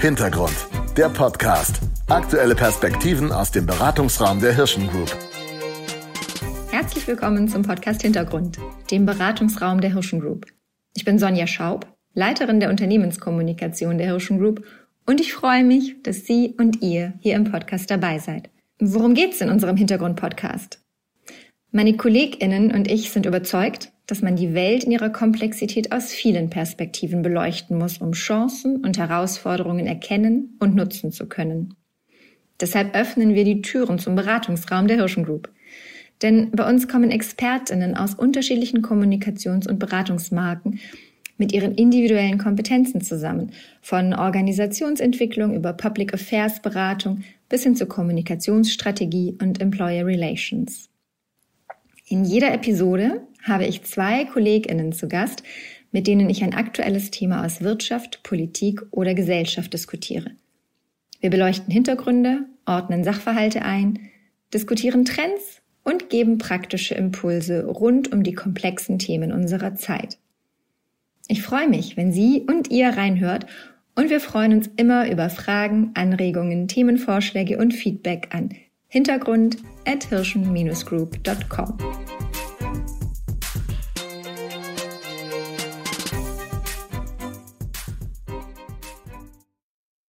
Hintergrund, der Podcast. Aktuelle Perspektiven aus dem Beratungsraum der Hirschen Group. Herzlich willkommen zum Podcast Hintergrund, dem Beratungsraum der Hirschen Group. Ich bin Sonja Schaub, Leiterin der Unternehmenskommunikation der Hirschen Group und ich freue mich, dass Sie und ihr hier im Podcast dabei seid. Worum geht's in unserem Hintergrund-Podcast? Meine KollegInnen und ich sind überzeugt, dass man die Welt in ihrer Komplexität aus vielen Perspektiven beleuchten muss, um Chancen und Herausforderungen erkennen und nutzen zu können. Deshalb öffnen wir die Türen zum Beratungsraum der Hirschen Group. Denn bei uns kommen Expertinnen aus unterschiedlichen Kommunikations- und Beratungsmarken mit ihren individuellen Kompetenzen zusammen, von Organisationsentwicklung über Public Affairs Beratung bis hin zur Kommunikationsstrategie und Employer Relations. In jeder Episode habe ich zwei KollegInnen zu Gast, mit denen ich ein aktuelles Thema aus Wirtschaft, Politik oder Gesellschaft diskutiere. Wir beleuchten Hintergründe, ordnen Sachverhalte ein, diskutieren Trends und geben praktische Impulse rund um die komplexen Themen unserer Zeit. Ich freue mich, wenn Sie und ihr reinhört und wir freuen uns immer über Fragen, Anregungen, Themenvorschläge und Feedback an hintergrund at hirschen-group.com.